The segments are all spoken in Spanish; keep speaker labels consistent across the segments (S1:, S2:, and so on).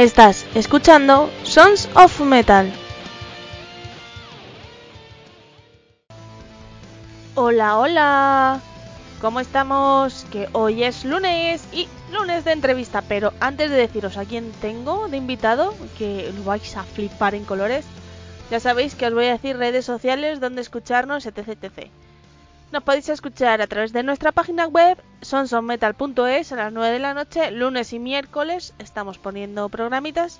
S1: Estás escuchando Sons of Metal. Hola, hola. ¿Cómo estamos? Que hoy es lunes y lunes de entrevista, pero antes de deciros a quién tengo de invitado, que lo vais a flipar en colores, ya sabéis que os voy a decir redes sociales donde escucharnos, etc. etc. Nos podéis escuchar a través de nuestra página web sonsonmetal.es a las 9 de la noche, lunes y miércoles estamos poniendo programitas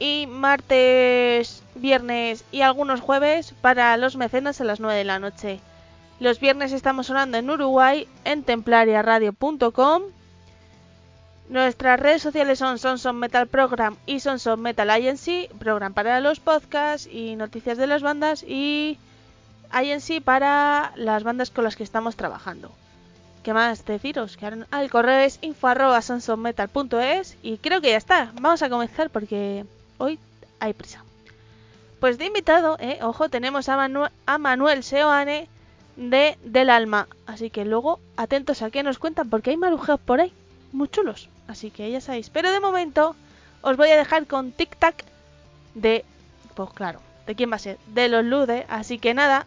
S1: y martes, viernes y algunos jueves para los mecenas a las 9 de la noche. Los viernes estamos sonando en Uruguay en templariaradio.com. Nuestras redes sociales son Sonson Metal Program y Sonson Metal program para los podcasts y noticias de las bandas y Agency para las bandas con las que estamos trabajando. ¿Qué más deciros? Que ahora el correo es info.sonsonmetal.es y creo que ya está. Vamos a comenzar porque hoy hay prisa. Pues de invitado, eh, ojo, tenemos a, a Manuel Seoane de Del Alma. Así que luego atentos a qué nos cuentan porque hay marujeos por ahí, muy chulos. Así que ya sabéis. Pero de momento os voy a dejar con Tic Tac de... Pues claro, ¿de quién va a ser? De los Lude. Así que nada,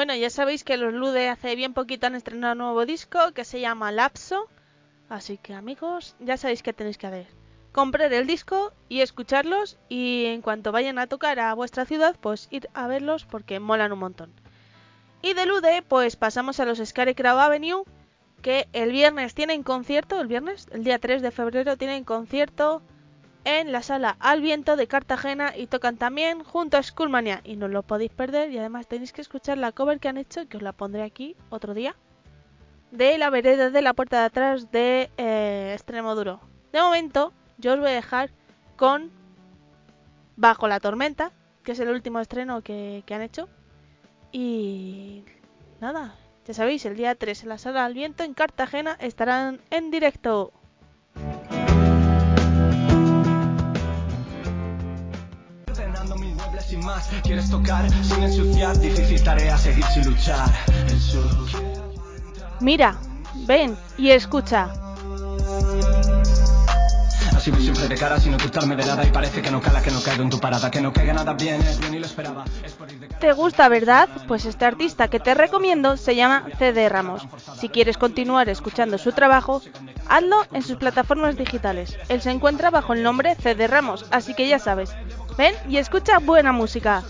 S1: Bueno, ya sabéis que los Lude hace bien poquito han estrenado un nuevo disco que se llama Lapso. Así que amigos, ya sabéis qué tenéis que hacer. Comprar el disco y escucharlos y en cuanto vayan a tocar a vuestra ciudad, pues ir a verlos porque molan un montón. Y de Lude, pues pasamos a los Scarecrow Avenue, que el viernes tienen concierto, el viernes, el día 3 de febrero tienen concierto en la sala Al Viento de Cartagena y tocan también junto a Skullmania y no lo podéis perder y además tenéis que escuchar la cover que han hecho, que os la pondré aquí otro día, de la vereda de la puerta de atrás de eh, Extremo Duro. De momento, yo os voy a dejar con Bajo la Tormenta, que es el último estreno que, que han hecho. Y nada, ya sabéis, el día 3 en la sala Al Viento en Cartagena estarán en directo.
S2: Sin más. Quieres tocar sin ensuciar, difícil tarea seguir sin luchar. El sur.
S1: Mira, ven y escucha.
S2: Así voy siempre de cara sin ocultarme de nada y parece que no cala, que no caigo en tu parada, que no caiga nada bien, yo ni lo esperaba. Es por ir de cara.
S1: ¿Te gusta, verdad? Pues este artista que te recomiendo se llama CD Ramos. Si quieres continuar escuchando su trabajo, hazlo en sus plataformas digitales. Él se encuentra bajo el nombre CD Ramos, así que ya sabes. Ven y escucha buena música.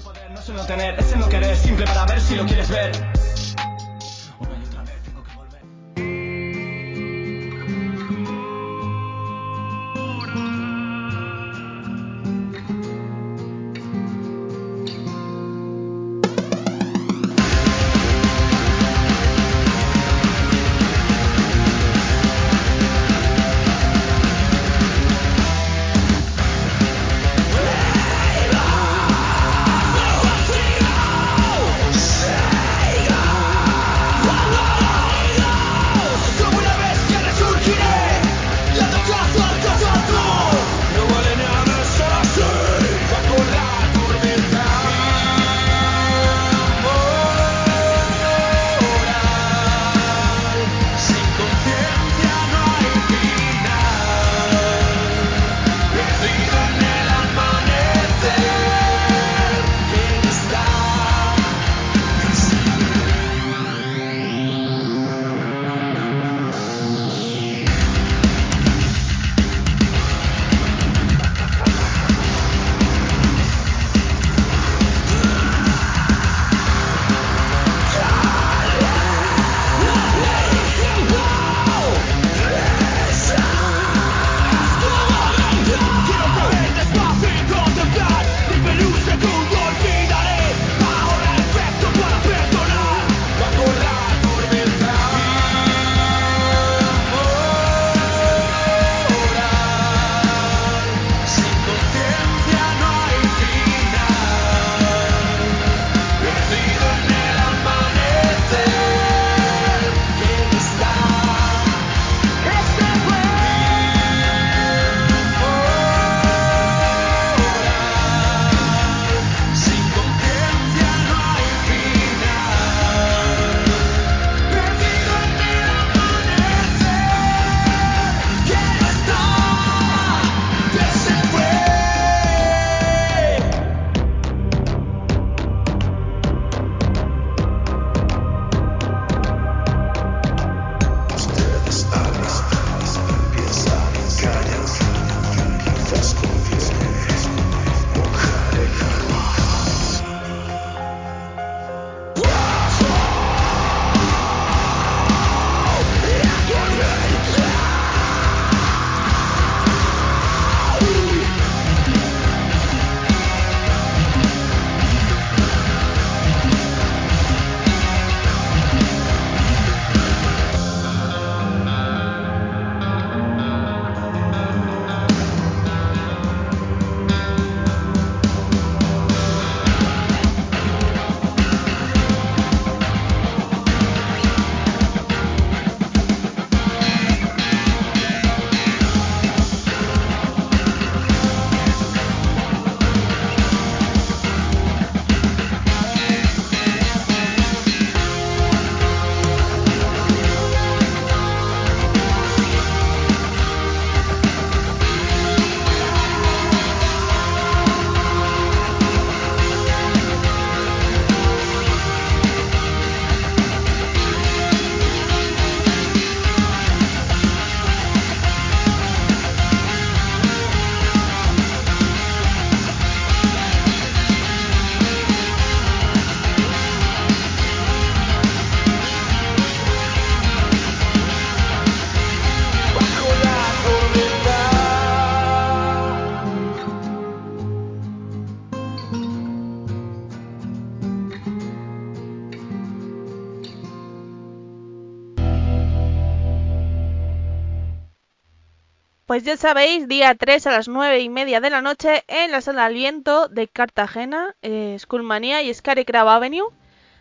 S1: Pues ya sabéis, día 3 a las 9 y media de la noche en la sala Aliento de Cartagena, eh, Skullmania y Scary Crab Avenue.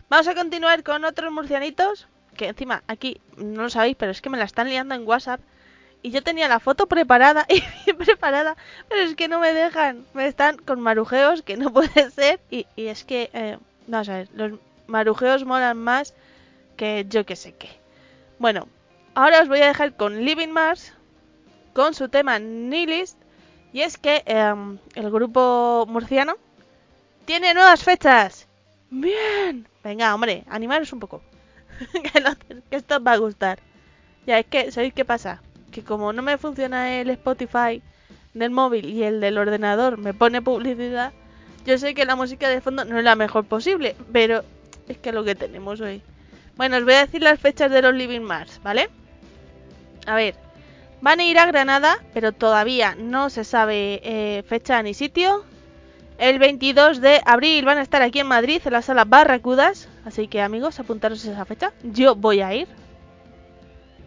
S1: Vamos a continuar con otros murcianitos, que encima aquí no lo sabéis, pero es que me la están liando en WhatsApp. Y yo tenía la foto preparada y bien preparada, pero es que no me dejan. Me están con marujeos que no puede ser. Y, y es que, eh, vamos a ver, los marujeos molan más que yo que sé qué. Bueno, ahora os voy a dejar con Living Mars, con su tema Nihilist. Y es que em, el grupo murciano tiene nuevas fechas. Bien. Venga, hombre, animaros un poco. que, no- que esto os va a gustar. Ya, es que, ¿sabéis qué pasa? Que como no me funciona el Spotify del móvil y el del ordenador me pone publicidad, yo sé que la música de fondo no es la mejor posible, pero es que es lo que tenemos hoy. Bueno, os voy a decir las fechas de los Living Mars, ¿vale? A ver, van a ir a Granada, pero todavía no se sabe eh, fecha ni sitio. El 22 de abril van a estar aquí en Madrid, en la sala Barracudas. Así que amigos, apuntaros esa fecha. Yo voy a ir.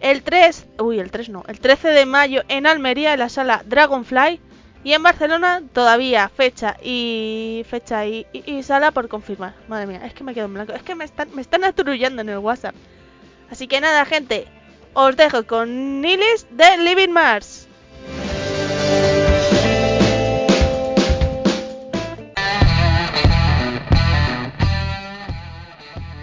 S1: El 3, uy, el 3 no, el 13 de mayo en Almería, en la sala Dragonfly. Y en Barcelona todavía fecha y fecha y, y- sala por confirmar. Madre mía, es que me quedo en blanco. Es que me están, me están atrullando en el WhatsApp. Así que nada, gente, os dejo con Nilis de Living Mars.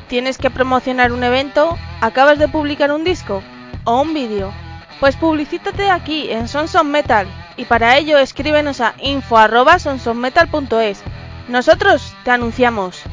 S1: ¿Tienes que promocionar un evento? ¿Acabas de publicar un disco? ¿O un vídeo? Pues publicítate aquí en Sons of Metal y para ello escríbenos a info@sonsofmetal.es. Nosotros te anunciamos.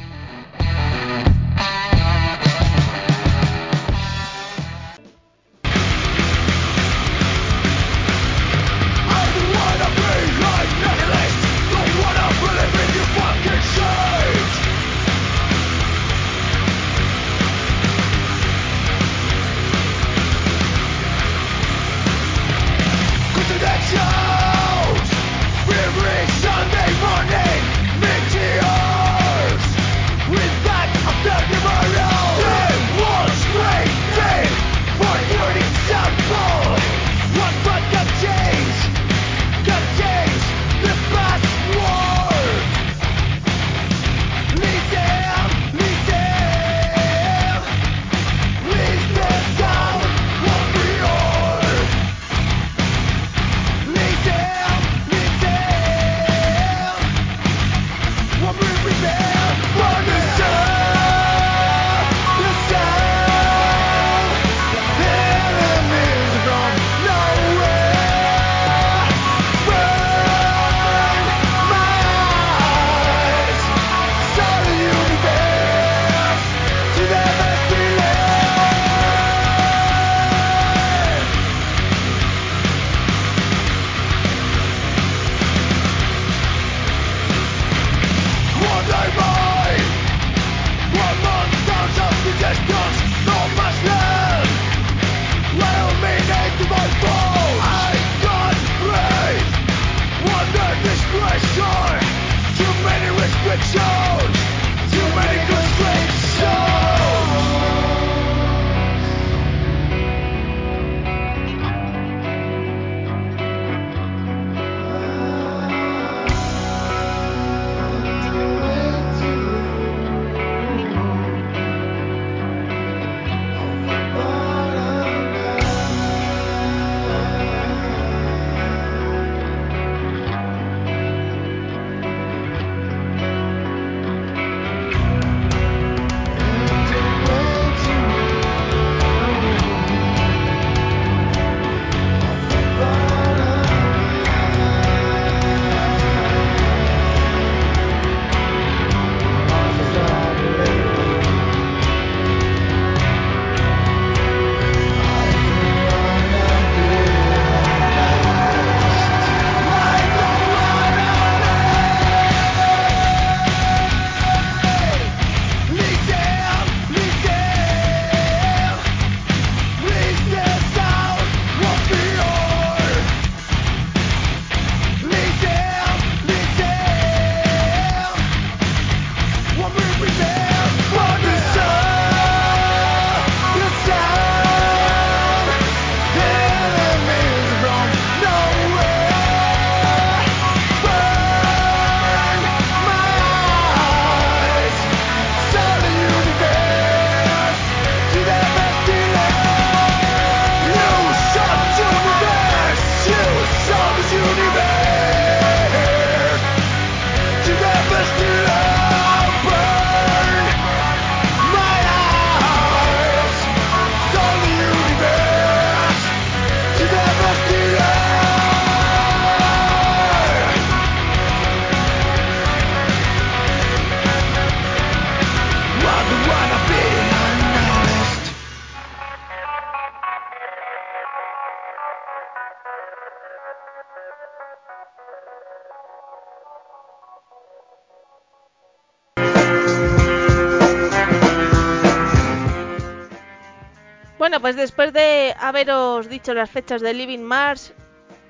S1: Bueno, pues después de haberos dicho las fechas de Living Mars,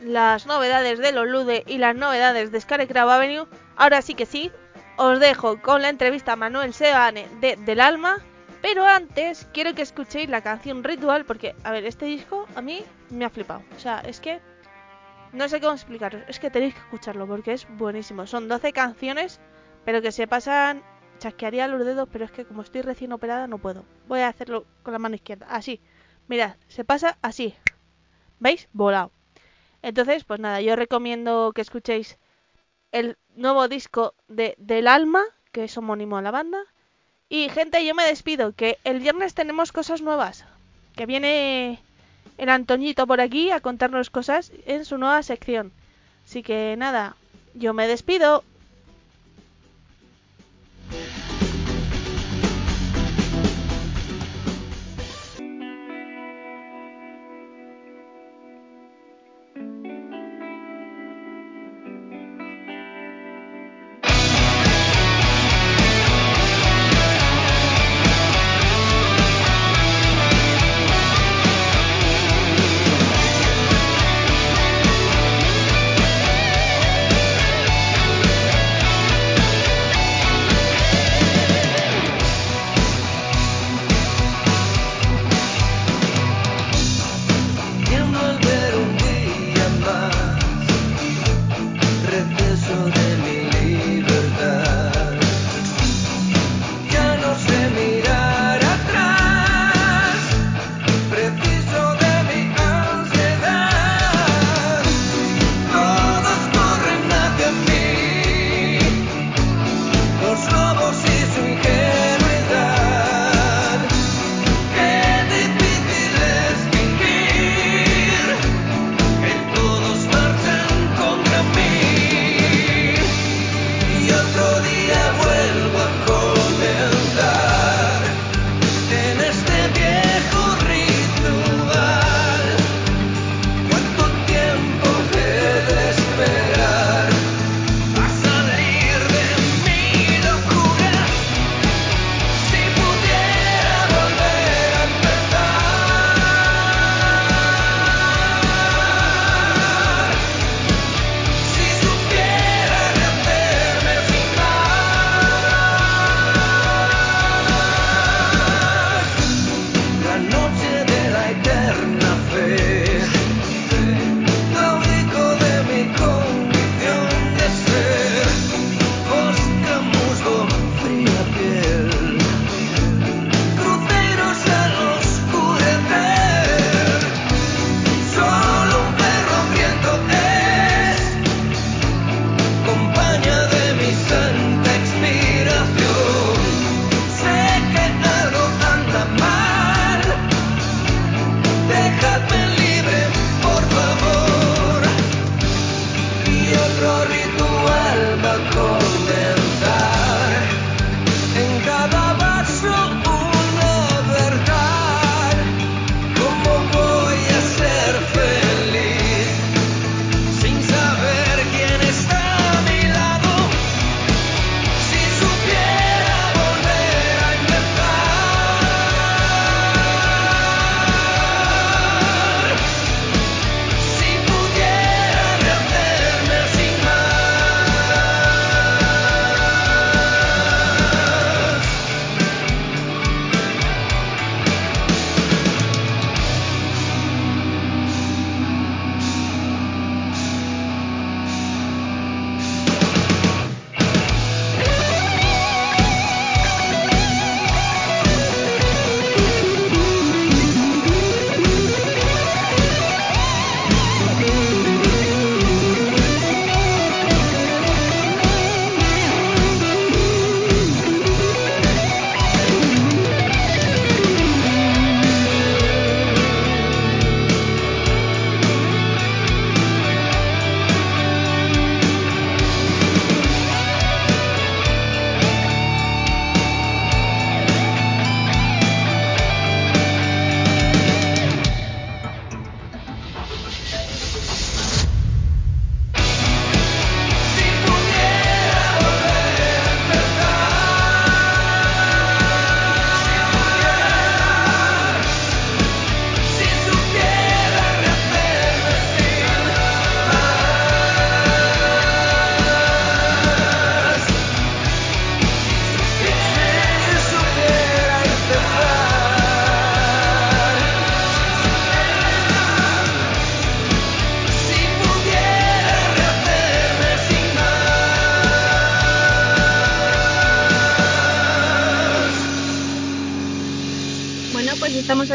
S1: las novedades de Lolude y las novedades de Scarecrow Avenue, ahora sí que sí, os dejo con la entrevista a Manuel Sebane de Del Alma, pero antes quiero que escuchéis la canción Ritual porque, a ver, este disco a mí me ha flipado. O sea, es que no sé cómo explicaros, es que tenéis que escucharlo porque es buenísimo. Son 12 canciones, pero que se pasan chasquearía los dedos, pero es que como estoy recién operada no puedo. Voy a hacerlo con la mano izquierda, así. Mirad, se pasa así. ¿Veis? Volado. Entonces, pues nada, yo recomiendo que escuchéis el nuevo disco de Del Alma, que es homónimo a la banda. Y gente, yo me despido, que el viernes tenemos cosas nuevas. Que viene el Antoñito por aquí a contarnos cosas en su nueva sección. Así que nada, yo me despido.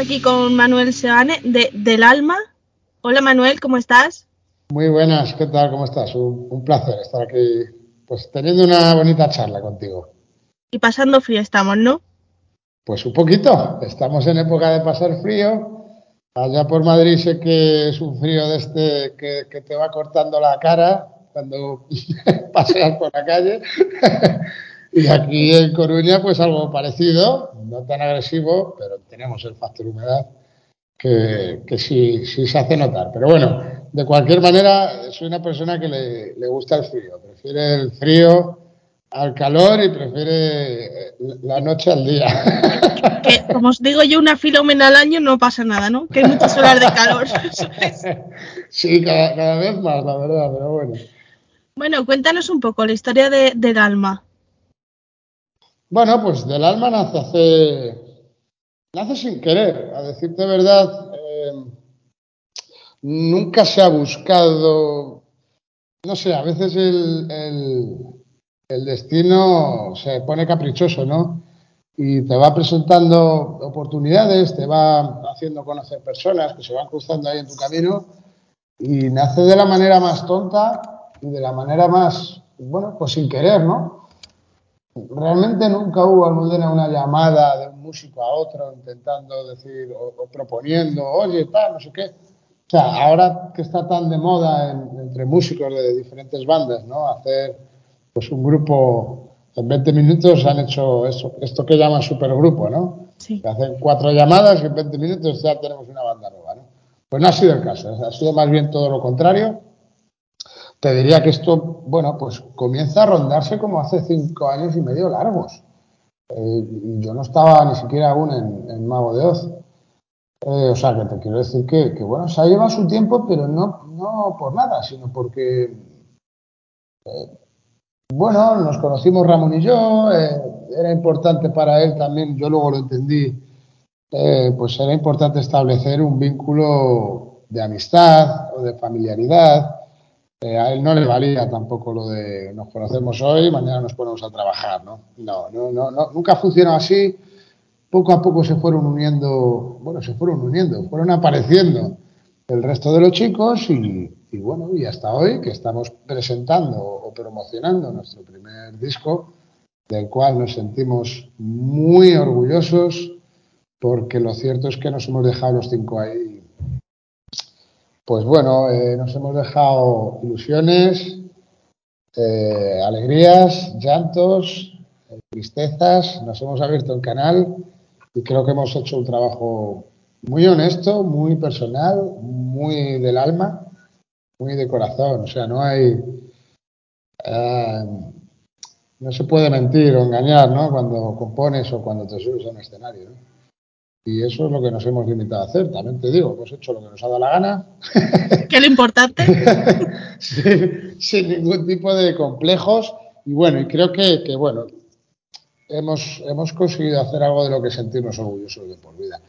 S1: Aquí con Manuel Seane de Del Alma. Hola Manuel, ¿cómo estás?
S3: Muy buenas, ¿qué tal? ¿Cómo estás? Un, placer estar aquí, pues teniendo una bonita charla contigo.
S1: Y pasando frío estamos, ¿no?
S3: Pues un poquito, estamos en época de pasar frío. Allá por Madrid sé que es un frío de este que, que te va cortando la cara cuando paseas por la calle. Y aquí en Coruña, pues algo parecido, no tan agresivo, pero tenemos el factor humedad que, que sí, sí se hace notar. Pero bueno, de cualquier manera, soy una persona que le, le gusta el frío, prefiere el frío al calor y prefiere la noche al día.
S1: Que, como os digo yo, una filomena al año no pasa nada, ¿no? Que hay muchas horas de calor.
S3: sí, cada, cada, vez más, la verdad, pero bueno.
S1: Bueno, cuéntanos un poco la historia de, del alma.
S3: Bueno, pues del alma nace hace, nace sin querer, a decirte verdad. Eh, nunca se ha buscado, no sé, a veces el, el, el destino se pone caprichoso, ¿no? y te va presentando oportunidades, te va haciendo conocer personas que se van cruzando ahí en tu camino y nace de la manera más tonta y de la manera más, bueno, pues sin querer, ¿no? Realmente nunca hubo, Almudena, una llamada de un músico a otro intentando decir o, proponiendo, oye, tal, no sé qué. O sea, ahora que está tan de moda entre músicos de diferentes bandas, ¿no? Hacer pues un grupo en 20 minutos han hecho eso, esto que llaman supergrupo, ¿no?
S1: Sí.
S3: hacen cuatro llamadas y en 20 minutos ya tenemos una banda nueva, ¿no? Pues no ha sido el caso, ha sido más bien todo lo contrario te diría que esto, bueno, pues comienza a rondarse como hace cinco años y medio largos. Eh, yo no estaba ni siquiera aún en, Mago de Oz. Eh, o sea, que te quiero decir que, bueno, se ha llevado su tiempo, pero no, no por nada, sino porque, eh, bueno, nos conocimos Ramón y yo, era importante para él también, yo luego lo entendí, pues era importante establecer un vínculo de amistad o de familiaridad eh, a él no le valía tampoco lo de nos conocemos hoy, mañana nos ponemos a trabajar, ¿no? No, no, no, nunca funcionó así. Poco a poco se fueron uniendo, bueno, se fueron uniendo, fueron apareciendo el resto de los chicos y bueno, y hasta hoy que estamos presentando o promocionando nuestro primer disco, del cual nos sentimos muy orgullosos porque lo cierto es que nos hemos dejado los cinco ahí pues bueno, eh, nos hemos dejado ilusiones, eh, alegrías, llantos, eh, tristezas, nos hemos abierto el canal y creo que hemos hecho un trabajo muy honesto, muy personal, muy del alma, muy de corazón. O sea, no hay. no se puede mentir o engañar, ¿no? Cuando compones o cuando te subes a un escenario, ¿no? Y eso es lo que nos hemos limitado a hacer. También te digo, hemos hecho lo que nos ha dado la gana.
S1: ¿Qué es lo importante?
S3: sin, ningún tipo de complejos. Y bueno, y creo que, que, bueno, hemos, hemos conseguido hacer algo de lo que sentimos orgullosos de por vida.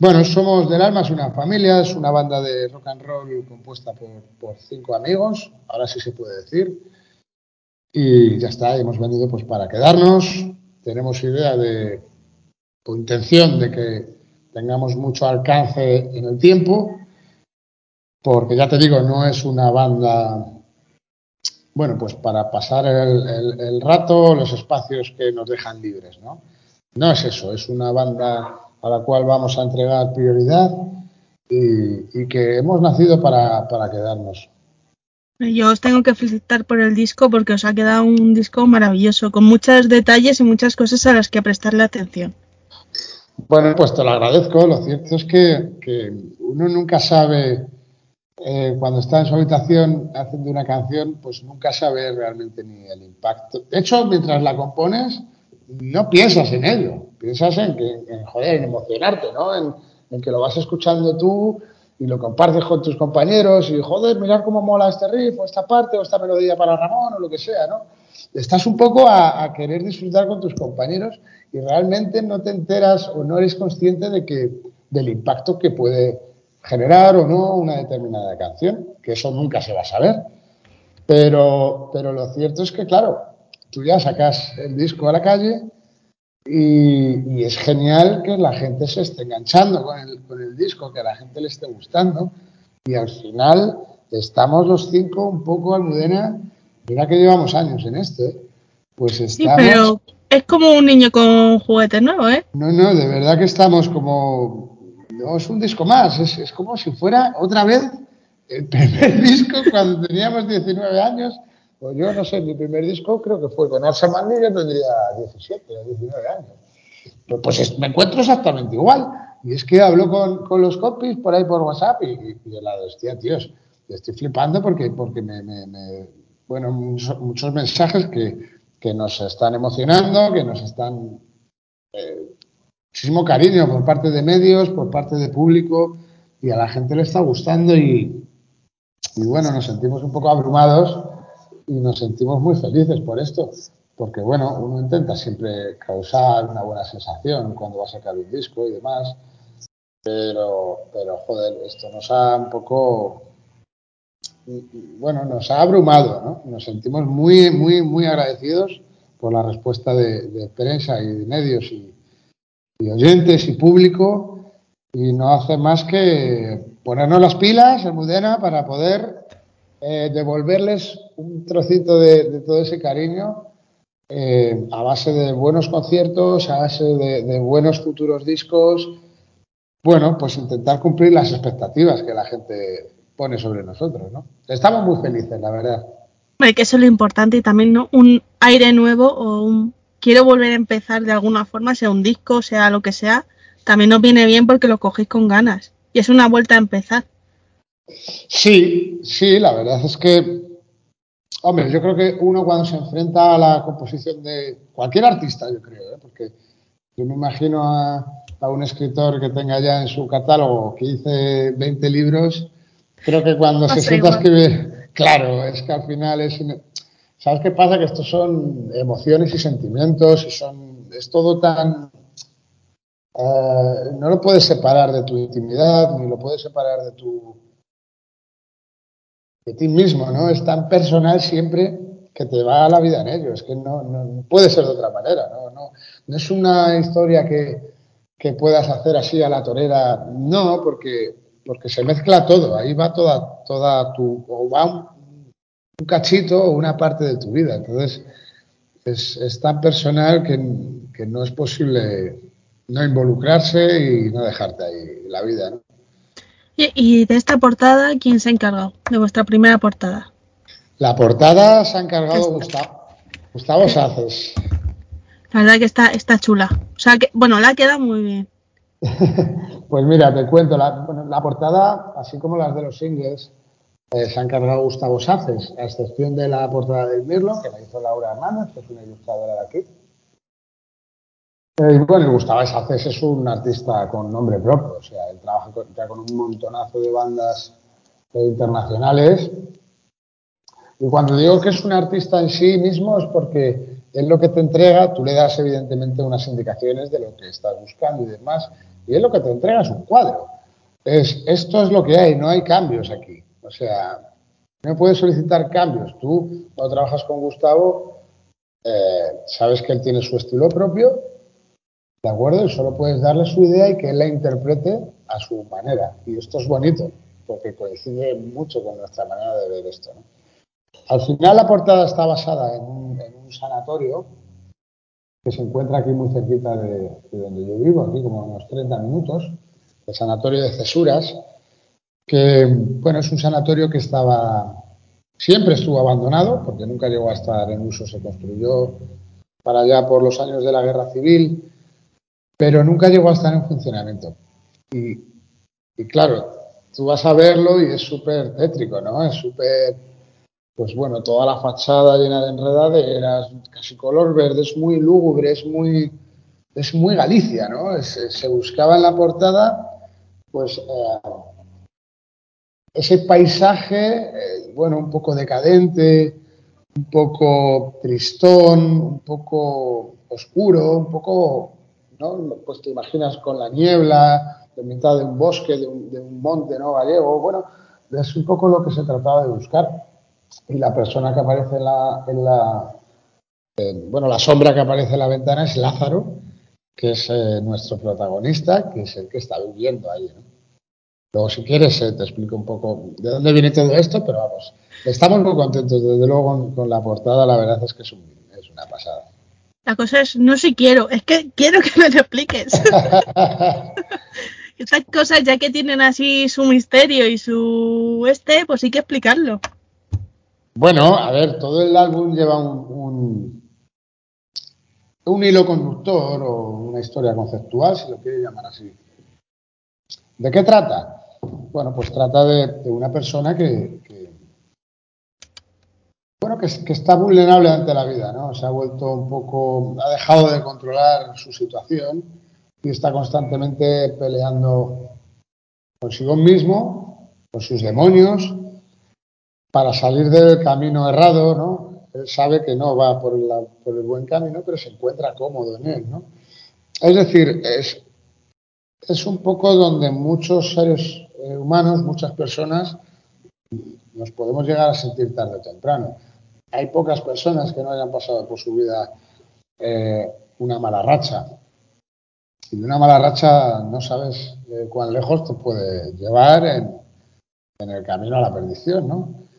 S3: Bueno, somos del alma, es una familia, es una banda de rock and roll compuesta por, por cinco amigos, ahora sí se puede decir. Y ya está, hemos venido pues para quedarnos. Tenemos idea de, o intención de que tengamos mucho alcance en el tiempo, porque ya te digo, no es una banda, bueno, pues para pasar el, rato, los espacios que nos dejan libres, ¿no? No es eso, es una banda a la cual vamos a entregar prioridad y, que hemos nacido para, para quedarnos.
S1: Yo os tengo que felicitar por el disco porque os ha quedado un disco maravilloso, con muchos detalles y muchas cosas a las que prestarle atención.
S3: Bueno, pues te lo agradezco. Lo cierto es que, uno nunca sabe, eh, cuando está en su habitación haciendo una canción, pues nunca sabe realmente ni el impacto. De hecho, mientras la compones, no piensas en ello. Piensas en que, en, joder, en emocionarte, ¿no? En, que lo vas escuchando tú y lo compartes con tus compañeros y, joder, mirar cómo mola este riff o esta parte o esta melodía para Ramón o lo que sea, ¿no? estás un poco a, querer disfrutar con tus compañeros y realmente no te enteras o no eres consciente de que del impacto que puede generar o no una determinada canción, que eso nunca se va a saber. Pero, pero lo cierto es que, claro, tú ya sacas el disco a la calle Y, es genial que la gente se esté enganchando con el, con el disco, que a la gente le esté gustando. Y al final estamos los cinco un poco, Almudena, mira que llevamos años en esto, ¿eh? pues estamos...
S1: Sí, pero es como un niño con juguetes nuevos, ¿eh?
S3: No, no, de verdad que estamos como... No es un disco más, es, es como si fuera otra vez el primer disco cuando teníamos 19 años. Pues yo no sé, mi primer disco creo que fue con Arsa Mandi, yo tendría 17 o 19 años. Pues, pues me encuentro exactamente igual. Y es que hablo con, con los copies por ahí por WhatsApp y, y, y de lado, hostia, tíos, estoy flipando porque, porque me, me, me bueno, muchos, muchos mensajes que, que, nos están emocionando, que nos están eh, muchísimo cariño por parte de medios, por parte de público y a la gente le está gustando y, y bueno, nos sentimos un poco abrumados y nos sentimos muy felices por esto, porque bueno, uno intenta siempre causar una buena sensación cuando va a sacar un disco y demás, pero, pero joder, esto nos ha un poco bueno, nos ha abrumado, ¿no? Nos sentimos muy, muy, muy agradecidos por la respuesta de, prensa y medios y, oyentes y público y no hace más que ponernos las pilas en Mudena para poder eh, devolverles un trocito de, todo ese cariño eh, a base de buenos conciertos, a base de buenos futuros discos. Bueno, pues intentar cumplir las expectativas que la gente pone sobre nosotros, ¿no? Estamos muy felices, la verdad.
S1: Que eso es lo importante y también ¿no? un aire nuevo o un quiero volver a empezar de alguna forma, sea un disco, sea lo que sea, también nos viene bien porque lo cogéis con ganas y es una vuelta a empezar.
S3: Sí, sí, la verdad es que, hombre, yo creo que uno cuando se enfrenta a la composición de cualquier artista, yo creo, ¿eh? porque yo me imagino a, a un escritor que tenga ya en su catálogo 15, 20 libros Creo que cuando se sienta a escribir, claro, es que al final es... ¿Sabes qué pasa? Que estos son emociones y sentimientos y son... Es todo tan... Uh, no lo puedes separar de tu intimidad, ni lo puedes separar de tu... de ti mismo, ¿no? Es tan personal siempre que te va la vida en ello. Es que no, no puede ser de otra manera, ¿no? No, no es una historia que, que puedas hacer así a la torera, no, porque porque se mezcla todo, ahí va toda, toda tu, o va un, un cachito o una parte de tu vida. Entonces, es, es tan personal que, que, no es posible no involucrarse y no dejarte ahí la vida. ¿no?
S1: Y, y, de esta portada, ¿quién se ha encargado? De vuestra primera portada.
S3: La portada se ha encargado Gustavo, Gustavo Saces.
S1: La verdad que está, está chula. O sea, que, bueno, la ha quedado muy bien.
S3: Pues mira, te cuento, la, portada, así como las de los singles, eh, se ha encargado Gustavo Saces, a excepción de la portada del Mirlo, que la hizo Laura Hernández, que es una ilustradora de aquí. Eh, bueno, Gustavo Saces es un artista con nombre propio, o sea, él trabaja con, ya con un montonazo de bandas internacionales. Y cuando digo que es un artista en sí mismo es porque él lo que te entrega, tú le das evidentemente unas indicaciones de lo que estás buscando y demás, y es lo que te entrega es un cuadro. Es, esto es lo que hay, no hay cambios aquí. O sea, no puedes solicitar cambios. Tú, cuando trabajas con Gustavo, eh, sabes que él tiene su estilo propio, ¿de acuerdo? Y solo puedes darle su idea y que él la interprete a su manera. Y esto es bonito, porque coincide mucho con nuestra manera de ver esto. Al final, la portada está basada en un sanatorio que se encuentra aquí muy cerquita de, de, donde yo vivo, aquí como unos 30 minutos, el Sanatorio de Cesuras, que bueno, es un sanatorio que estaba, siempre estuvo abandonado, porque nunca llegó a estar en uso, se construyó para allá por los años de la Guerra Civil, pero nunca llegó a estar en funcionamiento. Y, y claro, tú vas a verlo y es súper tétrico, ¿no? Es súper pues bueno, toda la fachada llena de enredaderas, casi color verde, es muy lúgubre, es muy, es muy Galicia, ¿no? Es, se buscaba en la portada, pues, eh, ese paisaje, eh, bueno, un poco decadente, un poco tristón, un poco oscuro, un poco, ¿no? Pues te imaginas con la niebla, en mitad de un bosque, de un, de un monte, ¿no? Gallego, bueno, es un poco lo que se trataba de buscar y la persona que aparece en la, en la eh, bueno, la sombra que aparece en la ventana es Lázaro, que es eh, nuestro protagonista, que es el que está viviendo ahí. ¿no? Luego, si quieres, eh, te explico un poco de dónde viene todo esto, pero vamos, estamos muy contentos, desde luego, con, con la portada, la verdad es que es, un, es una pasada.
S4: La cosa es, no si quiero, es que quiero que me lo expliques. Estas cosas, ya que tienen así su misterio y su este, pues hay que explicarlo.
S3: Bueno, a ver, todo el álbum lleva un, un, un hilo conductor o una historia conceptual, si lo quiere llamar así. ¿De qué trata? Bueno, pues trata de, de una persona que, que bueno, que, que, está vulnerable ante la vida, ¿no? Se ha vuelto un poco, ha dejado de controlar su situación y está constantemente peleando consigo mismo, con sus demonios, para salir del camino errado, ¿no? Él sabe que no va por, la, por el buen camino, pero se encuentra cómodo en él, ¿no? Es decir, es, es un poco donde muchos seres eh, humanos, muchas personas, nos podemos llegar a sentir tarde o temprano. Hay pocas personas que no hayan pasado por su vida eh, una mala racha. Y de una mala racha no sabes eh, cuán lejos te puede llevar en, en, el camino a la perdición, ¿no?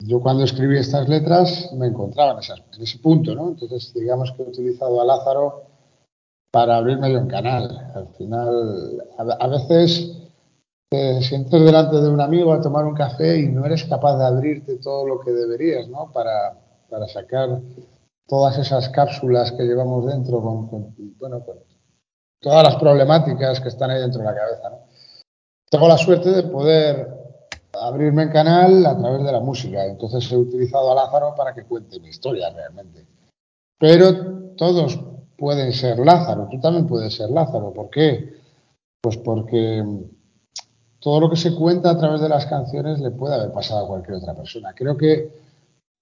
S3: Yo cuando escribí estas letras me encontraba en, ese punto, ¿no? Entonces, digamos que he utilizado a Lázaro para abrirme yo un canal. Al final, a, veces te sientes delante de un amigo a tomar un café y no eres capaz de abrirte todo lo que deberías, ¿no? Para, para sacar todas esas cápsulas que llevamos dentro con, con bueno, con todas las problemáticas que están ahí dentro de la cabeza, ¿no? Tengo la suerte de poder abrirme en canal a través de la música. Entonces he utilizado a Lázaro para que cuente mi historia realmente. Pero todos pueden ser Lázaro, tú también puedes ser Lázaro. ¿Por qué? Pues porque todo lo que se cuenta a través de las canciones le puede haber pasado a cualquier otra persona. Creo que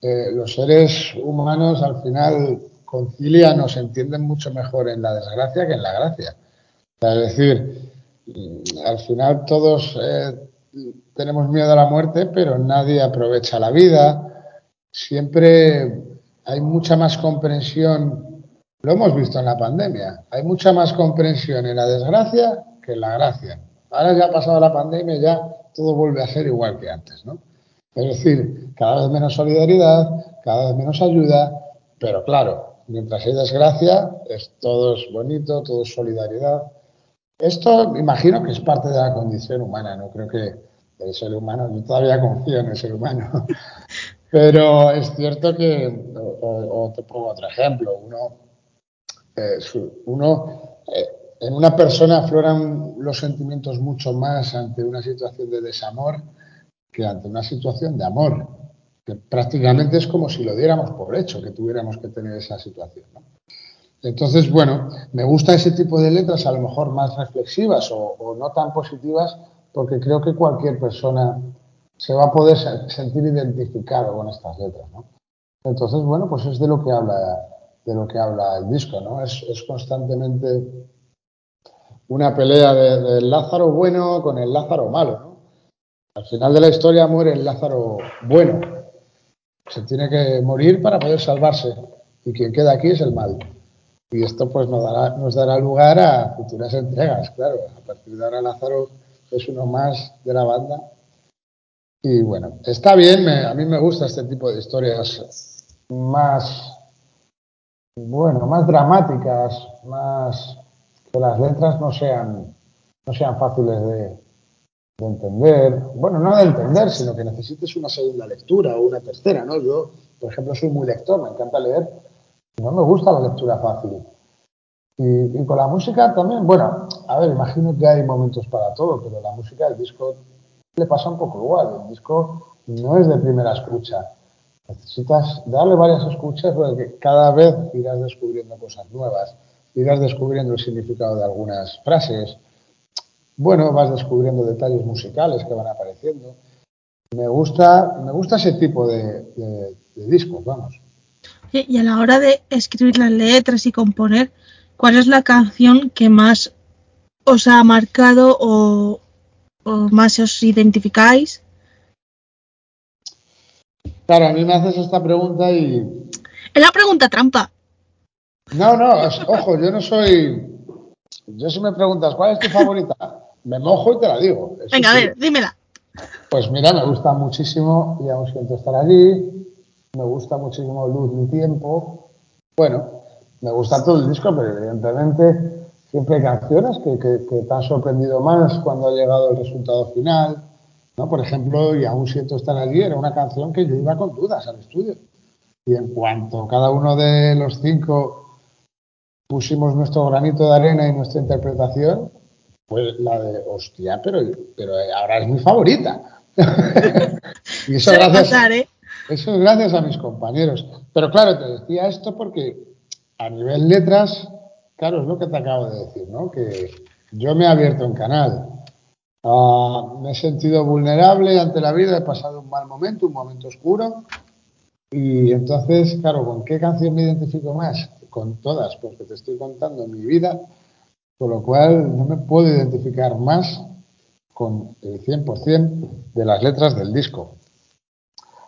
S3: eh, los seres humanos al final concilian o se entienden mucho mejor en la desgracia que en la gracia. Es decir, al final todos eh, tenemos miedo a la muerte, pero nadie aprovecha la vida. Siempre hay mucha más comprensión lo hemos visto en la pandemia. Hay mucha más comprensión en la desgracia que en la gracia. Ahora ya ha pasado la pandemia, ya todo vuelve a ser igual que antes, ¿no? Es decir, cada vez menos solidaridad, cada vez menos ayuda, pero claro, mientras hay desgracia, es, todo es bonito, todo es solidaridad. Esto imagino que es parte de la condición humana, no creo que el ser humano, yo todavía confío en el ser humano, pero es cierto que, o, te pongo otro ejemplo, uno eh, uno, eh, en una persona afloran los sentimientos mucho más ante una situación de desamor que ante una situación de amor, que prácticamente es como si lo diéramos por hecho, que tuviéramos que tener esa situación. Entonces, bueno, me gusta ese tipo de letras, a lo mejor más reflexivas o, no tan positivas, porque creo que cualquier persona se va a poder sentir identificado con estas letras. ¿no? Entonces, bueno, pues es de lo que habla de lo que habla el disco, ¿no? Es, constantemente una pelea del de Lázaro bueno con el Lázaro malo. Al final de la historia muere el Lázaro bueno. Se tiene que morir para poder salvarse. Y quien queda aquí es el mal. Y esto pues nos dará, nos dará lugar a futuras entregas, claro. A partir de ahora Lázaro es uno más de la banda. Y bueno, está bien, a mí me gusta este tipo de historias más bueno, más dramáticas, más que las letras no sean, no sean fáciles de, de, entender. Bueno, no de entender, sino que necesites una segunda lectura o una tercera, ¿no? Yo, por ejemplo, soy muy lector, me encanta leer, no me gusta la lectura fácil. Y, con la música también, bueno, a ver, imagino que hay momentos para todo, pero la música, el disco, le pasa un poco igual. El disco no es de primera escucha Necesitas darle varias escuchas porque cada vez irás descubriendo cosas nuevas, irás descubriendo el significado de algunas frases. Bueno, vas descubriendo detalles musicales que van apareciendo. Me gusta, me gusta ese tipo de, de discos, vamos.
S4: Y a la hora de escribir las letras y componer, ¿cuál es la canción que más os ha marcado o, o más os identificáis?
S3: Claro, a mí me haces esta pregunta y...
S4: Es la pregunta trampa.
S3: No, no, ojo, yo no soy... yo si me preguntas cuál es tu favorita, me mojo y te la digo. Eso
S4: Venga, a ver, dímela.
S3: Pues mira, me gusta muchísimo y aún siento estar allí. Me gusta muchísimo Luz mi tiempo. Bueno, me gusta todo el disco, pero evidentemente siempre hay canciones que, que- que te han sorprendido más cuando ha llegado el resultado final. ¿no? Por ejemplo, y aún siento estar allí, era una canción que yo iba con dudas al estudio. Y en cuanto cada uno de los cinco pusimos nuestro granito de arena y nuestra interpretación, pues la de hostia, pero, pero ahora es mi favorita. y eso gracias,
S4: pasar, ¿eh?
S3: eso es gracias a mis compañeros. Pero claro, te decía esto porque a nivel letras, claro, es lo que te acabo de decir, ¿no? Que yo me he abierto en canal. Ah, me he sentido vulnerable ante la vida, he pasado un mal momento, un momento oscuro. Y entonces, claro, ¿con qué canción me identifico más? Con todas, porque te estoy contando mi vida, con lo cual no me puedo identificar más con el 100% de las letras del disco.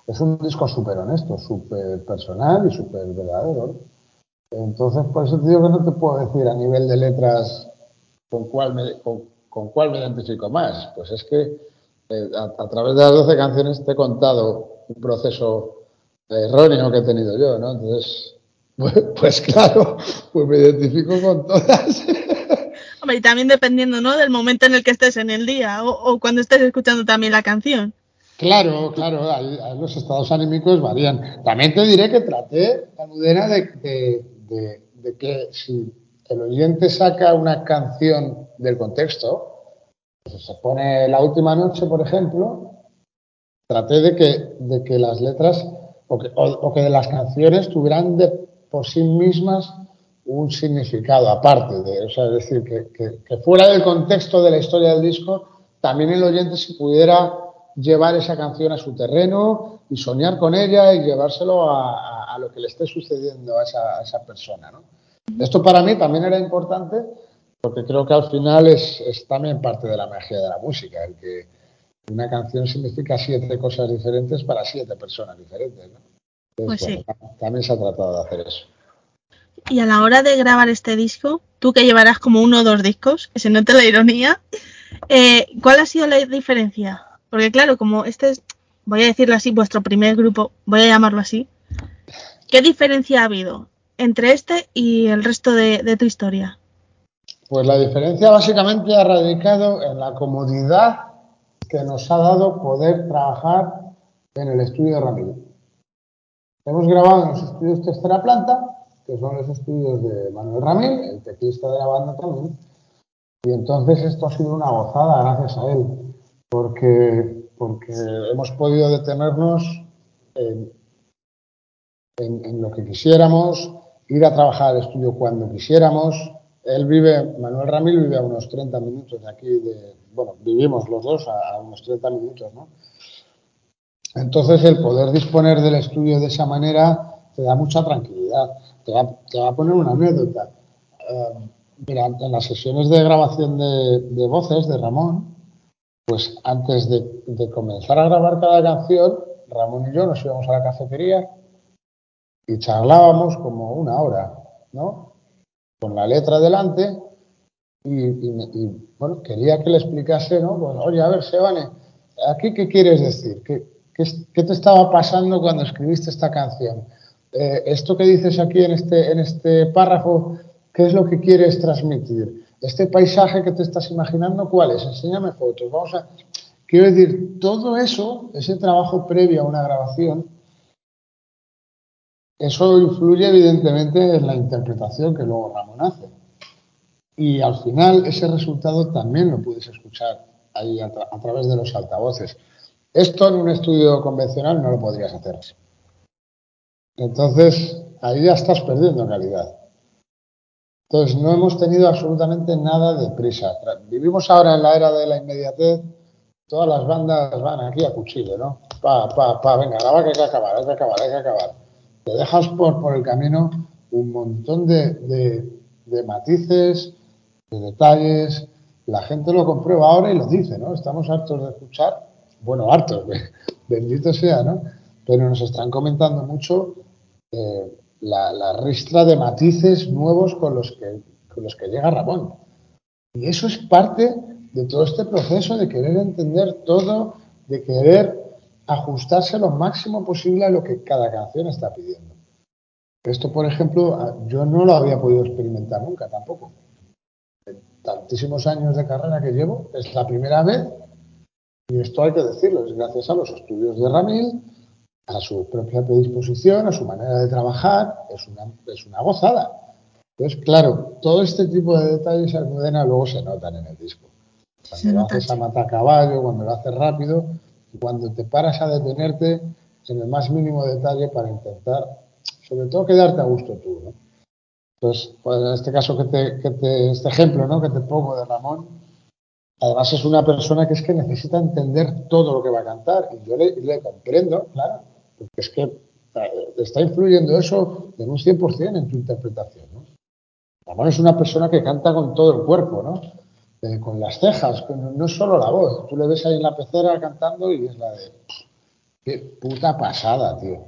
S3: Es un disco súper honesto, súper personal y súper verdadero. Entonces, por eso te digo que no te puedo decir a nivel de letras con cuál me, con, con cuál me identifico más. Pues es que eh, a, a través de las 12 canciones te he contado un proceso erróneo que he tenido yo, ¿no? Entonces, pues, pues claro, pues me identifico con todas.
S4: Hombre, y también dependiendo, ¿no? Del momento en el que estés en el día o, o cuando estés escuchando también la canción.
S3: Claro, claro, ahí los estados anímicos varían. También te diré que traté, Almudena, de, de- de- de que si el oyente saca una canción del contexto, pues se pone La Última Noche, por ejemplo, traté de que, de que las letras o que, o- o que las canciones tuvieran de por sí mismas un significado aparte de, o sea, es decir, que, que- que fuera del contexto de la historia del disco, también el oyente se pudiera llevar esa canción a su terreno y soñar con ella y llevárselo a, a- a lo que le esté sucediendo a esa, a esa persona. ¿no? Esto para mí también era importante porque creo que al final es, es también parte de la magia de la música, el que una canción significa siete cosas diferentes para siete personas diferentes. ¿no?
S4: Pues
S3: Entonces, bueno, también se ha tratado de hacer eso.
S4: Y a la hora de grabar este disco, tú que llevarás como uno o dos discos, que se note la ironía, eh, ¿cuál ha sido la diferencia? Porque claro, como este es, voy a decirlo así, vuestro primer grupo, voy a llamarlo así, ¿qué diferencia ha habido entre este y el resto de, tu historia?
S3: Pues la diferencia básicamente ha radicado en la comodidad que nos ha dado poder trabajar en el estudio de Ramiro. Hemos grabado en los estudios Tercera Planta, que son los estudios de Manuel Ramil, el teclista de la banda también, y entonces esto ha sido una gozada gracias a él, porque, porque hemos podido detenernos en, en, en lo que quisiéramos, ir a trabajar al estudio cuando quisiéramos. Él vive, Manuel Ramil vive a unos 30 minutos de aquí, de, bueno, vivimos los dos a, a unos 30 minutos, ¿no? Entonces, el poder disponer del estudio de esa manera te da mucha tranquilidad. Te va, te va a poner una anécdota. Eh, mira, en las sesiones de grabación de, de voces de Ramón, pues antes de, de comenzar a grabar cada canción, Ramón y yo nos íbamos a la cafetería y charlábamos como una hora, ¿no? Con la letra delante y, bueno, quería que le explicase, ¿no? Oye, a ver, Sebane, ¿aquí qué quieres decir? ¿Qué, qué, qué te estaba pasando cuando escribiste esta canción? Eh, esto que dices aquí en este, en este párrafo, ¿qué es lo que quieres transmitir? Este paisaje que te estás imaginando, ¿cuál es? Enséñame fotos. Vamos a. Quiero decir, todo eso, ese trabajo previo a una grabación, eso influye evidentemente en la interpretación que luego Ramón hace. Y al final ese resultado también lo puedes escuchar ahí a, tra a, través de los altavoces. Esto en un estudio convencional no lo podrías hacer. Entonces, ahí ya estás perdiendo calidad. Entonces, no hemos tenido absolutamente nada de prisa. Vivimos ahora en la era de la inmediatez. Todas las bandas van aquí a cuchillo, ¿no? Pa, pa, pa, venga, graba que hay que acabar, hay que acabar, hay que acabar. Te dejas por, por el camino un montón de, de, matices, de detalles. La gente lo comprueba ahora y lo dice, ¿no? Estamos hartos de escuchar, bueno, hartos, bendito sea, ¿no? Pero nos están comentando mucho eh, la, la, ristra de matices nuevos con los que, con los que llega Ramón. Y eso es parte de todo este proceso de querer entender todo, de querer ajustarse lo máximo posible a lo que cada canción está pidiendo. Esto, por ejemplo, yo no lo había podido experimentar nunca tampoco. En tantísimos años de carrera que llevo, es la primera vez, y esto hay que decirlo, es gracias a los estudios de Ramil, a su propia predisposición, a su manera de trabajar, es una, es una gozada. Entonces, claro, todo este tipo de detalles Almudena luego se notan en el disco. Cuando lo haces a mata caballo, cuando lo haces rápido, cuando te paras a detenerte en el más mínimo detalle para intentar, sobre todo, quedarte a gusto tú. ¿no? Entonces, pues en este caso, que te, que te, este ejemplo ¿no? que te pongo de Ramón, además es una persona que es que necesita entender todo lo que va a cantar, y yo le, le comprendo, claro, porque es que eh, está influyendo eso en un 100% en tu interpretación. ¿no? Ramón es una persona que canta con todo el cuerpo, ¿no? Con las cejas, no es solo la voz. Tú le ves ahí en la pecera cantando y es la de. Qué puta pasada, tío.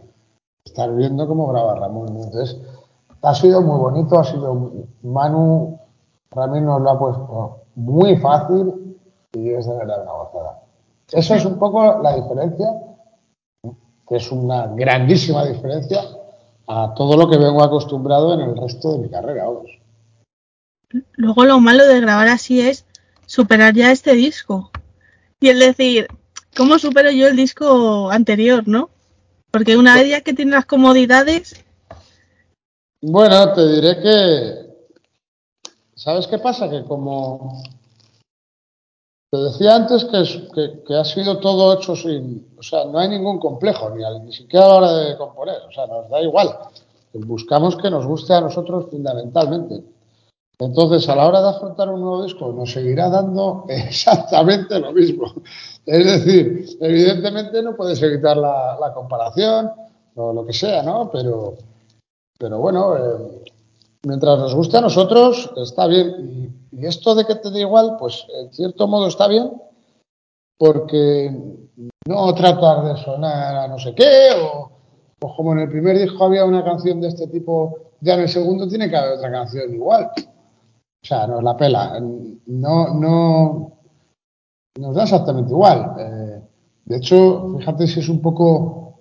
S3: Estar viendo cómo graba Ramón. Entonces, ha sido muy bonito, ha sido. Manu Ramón nos lo ha puesto muy fácil y es de verdad una gozada. Eso es un poco la diferencia, que es una grandísima diferencia a todo lo que vengo acostumbrado en el resto de mi carrera.
S4: Luego lo malo de grabar así es superar ya este disco. Y el decir, ¿cómo supero yo el disco anterior, no? Porque una vez ya que tiene las comodidades.
S3: Bueno, te diré que. ¿Sabes qué pasa? Que como. Te decía antes que, ha sido todo hecho sin. O sea, no hay ningún complejo, ni, ni siquiera a la hora de componer. O sea, nos da igual. Buscamos que nos guste a nosotros fundamentalmente. Entonces, a la hora de afrontar un nuevo disco, nos seguirá dando exactamente lo mismo. Es decir, evidentemente no puedes evitar la, comparación o lo que sea, ¿no? Pero, pero bueno, eh, mientras nos guste a nosotros, está bien. Y, esto de que te dé igual, pues en cierto modo está bien, porque no tratar de sonar a no sé qué, o como en el primer disco había una canción de este tipo, ya en el segundo tiene que haber otra canción igual. O sea, nos la pela. No, no, nos da exactamente igual. Eh, de hecho, fíjate si es un poco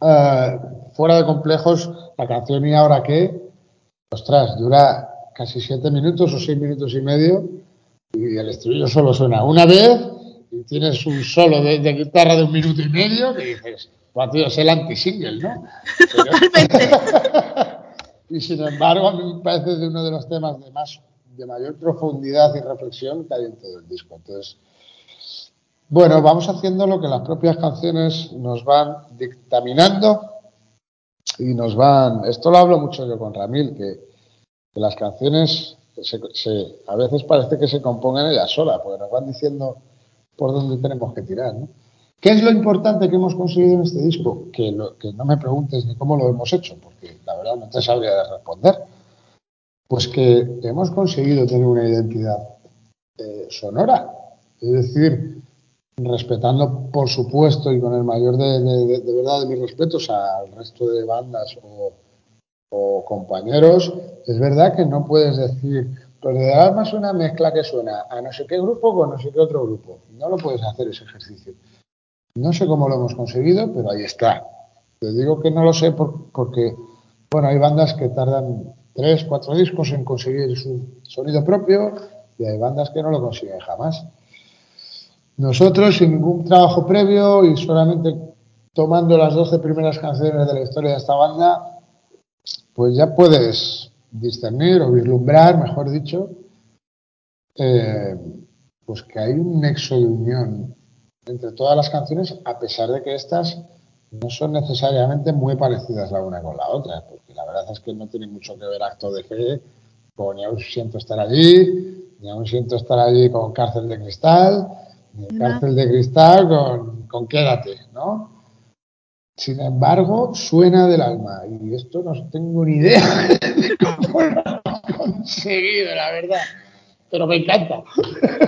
S3: eh, fuera de complejos la canción y ahora qué. Ostras, dura casi siete minutos o seis minutos y medio y el estribillo solo suena una vez y tienes un solo de, de guitarra de un minuto y medio que dices, pues tío, es el anti-single, ¿no? Pero... y sin embargo, a mí me parece de uno de los temas de más de mayor profundidad y reflexión que hay en todo el disco. Entonces, bueno, vamos haciendo lo que las propias canciones nos van dictaminando y nos van. Esto lo hablo mucho yo con Ramil, que, las canciones se, se, a veces parece que se compongan ellas solas, porque nos van diciendo por dónde tenemos que tirar. ¿no? ¿Qué es lo importante que hemos conseguido en este disco? Que, lo, que no me preguntes ni cómo lo hemos hecho, porque la verdad no te sabría responder. Pues que hemos conseguido tener una identidad eh, sonora, es decir, respetando, por supuesto, y con el mayor de, verdad de mis respetos al resto de bandas o, compañeros, es verdad que no puedes decir, pero de alma es una mezcla que suena a no sé qué grupo con no sé qué otro grupo. No lo puedes hacer ese ejercicio. No sé cómo lo hemos conseguido, pero ahí está. Te digo que no lo sé por, porque, bueno, hay bandas que tardan tres, cuatro discos en conseguir su sonido propio y hay bandas que no lo consiguen jamás. Nosotros, sin ningún trabajo previo y solamente tomando las 12 primeras canciones de la historia de esta banda, pues ya puedes discernir o vislumbrar, mejor dicho, eh, pues que hay un nexo de unión entre todas las canciones, a pesar de que estas no son necesariamente muy parecidas la una con la otra, porque la verdad es que no tiene mucho que ver acto de fe con ni aún siento estar allí, ni aún siento estar allí con cárcel de cristal, ni cárcel de cristal con, con quédate, ¿no? Sin embargo, suena del alma y esto no tengo ni idea de cómo lo he conseguido, la verdad pero me encanta.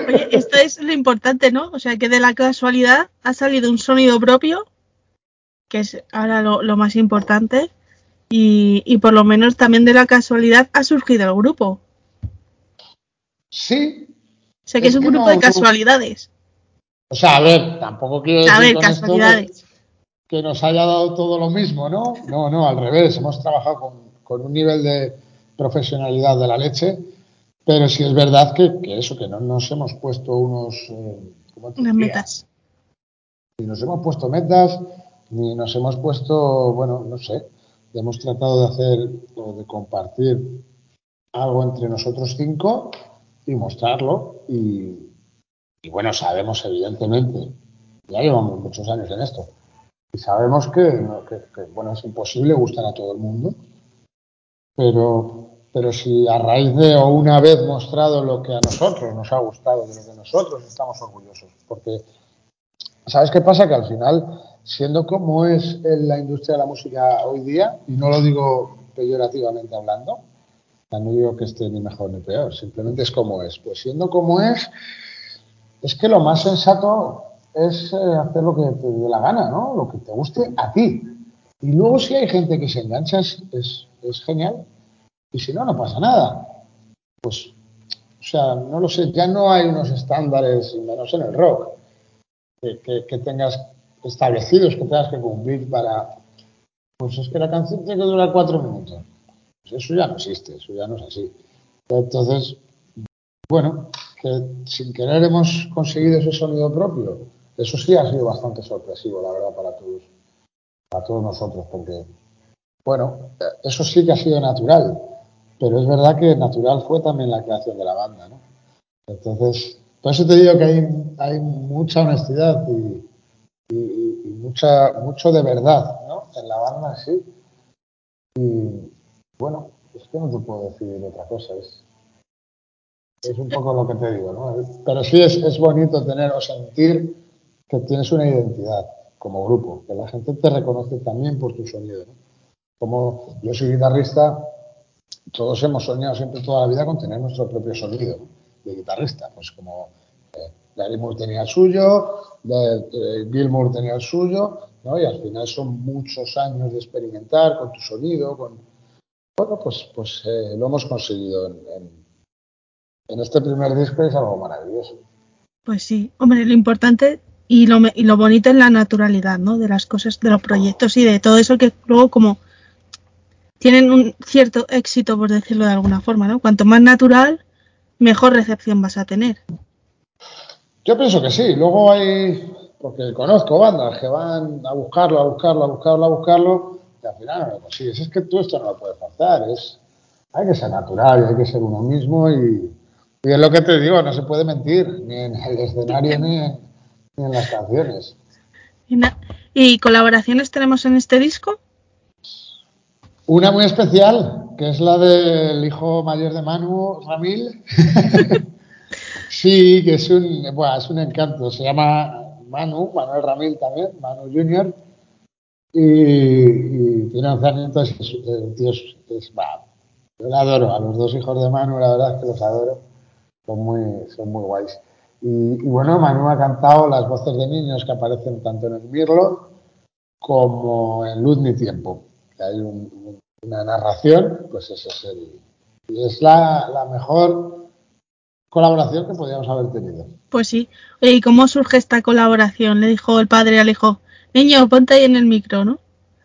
S4: Oye, esto es lo importante, ¿no? O sea, que de la casualidad ha salido un sonido propio, que es ahora lo, lo más importante, y, y, por lo menos también de la casualidad ha surgido el grupo.
S3: Sí.
S4: Sé que es,
S3: Es
S4: un
S3: que
S4: grupo
S3: no-
S4: de casualidades.
S3: O sea, a ver, tampoco quiero decir
S4: A ver,
S3: con esto que-
S4: casualidades.
S3: que nos haya dado todo lo mismo, ¿no? No, no, al revés. Hemos trabajado con, con un nivel de profesionalidad de la leche, pero sí es verdad que, que eso, que no nos hemos puesto unos... eh, ¿cómo te
S4: Unas metas.
S3: Ni nos hemos puesto metas, ni nos hemos puesto, bueno, no sé, hemos tratado de hacer o de compartir algo entre nosotros cinco y mostrarlo. Y, y bueno, sabemos evidentemente, ya llevamos muchos años en esto, y sabemos que, no- que- que, bueno, es imposible gustar a todo el mundo, pero, pero si a raíz de o una vez mostrado lo que a nosotros nos ha gustado, de lo que nosotros estamos orgullosos, porque ¿sabes qué pasa? Que al final, siendo como es en la industria de la música hoy día, y no lo digo peyorativamente hablando, no digo que esté ni mejor ni peor, simplemente es como es. Pues siendo como es, es que lo más sensato es eh, hacer lo que te dé la gana, ¿no? Lo que te guste a ti. Y luego si hay gente que se engancha es, es genial. Y si no, no pasa nada. Pues, o sea, no lo sé, ya no hay unos estándares, menos en el rock, que, que- tengas establecidos, que tengas que cumplir para... Pues es que la canción tiene que durar cuatro minutos. Pues eso ya no existe, eso ya no es así. Entonces, bueno, que sin querer hemos conseguido ese sonido propio. Eso sí ha sido bastante sorpresivo, la verdad, para todos, para todos nosotros, porque, bueno, eso sí que ha sido natural, pero es verdad que natural fue también la creación de la banda, ¿no? Entonces, por eso te digo que hay, mucha honestidad y, y- y mucho de verdad, ¿no? En la banda sí. Y, bueno, es que no te puedo decir otra cosa, es, es un poco lo que te digo, ¿no? Pero sí es, es bonito tener o sentir que tienes una identidad como grupo, que la gente te reconoce también por tu sonido, ¿no? Como yo soy guitarrista, todos hemos soñado siempre toda la vida con tener nuestro propio sonido de guitarrista, pues como eh, Gary Moore tenía el suyo, eh, Gilmour tenía el suyo, ¿no? Y al final son muchos años de experimentar con tu sonido, con bueno, pues, pues eh, lo hemos conseguido en, en- en este primer disco es algo maravilloso.
S4: Pues sí, hombre, lo importante y lo, y lo bonito es la naturalidad, ¿no? De las cosas, de los proyectos y de todo eso que luego como tienen un cierto éxito, por decirlo de alguna forma, ¿no? Cuanto más natural, mejor recepción vas a tener.
S3: Yo pienso que sí. Luego hay, porque conozco bandas que van a buscarlo, a buscarlo, a buscarlo, a buscarlo, y al final no lo consigues. Es que tú esto no lo puedes forzar. Es, hay que ser natural hay que ser uno mismo. Y, y es lo que te digo, no se puede mentir, ni en el escenario ni en, ni en las canciones.
S4: ¿Y colaboraciones tenemos en este disco?
S3: Una muy especial, que es la del hijo mayor de Manu, Ramil. sí, que es un, bueno, es un encanto. Se llama Manu, Manuel Ramil también, Manu Junior. Y, y tiene 11 años el tío es, es- yo le adoro. A los dos hijos de Manu, la verdad es que los adoro. Son muy, son muy guays. Y, y bueno, Manu ha cantado las voces de niños que aparecen tanto en el Mirlo como en Luz ni Tiempo. Que hay un- un- una narración, pues ese es el. Es la, la mejor colaboración que podíamos haber tenido.
S4: Pues sí. Oye, ¿y cómo surge esta colaboración? Le dijo el padre al hijo, niño, ponte ahí en el micro, ¿no?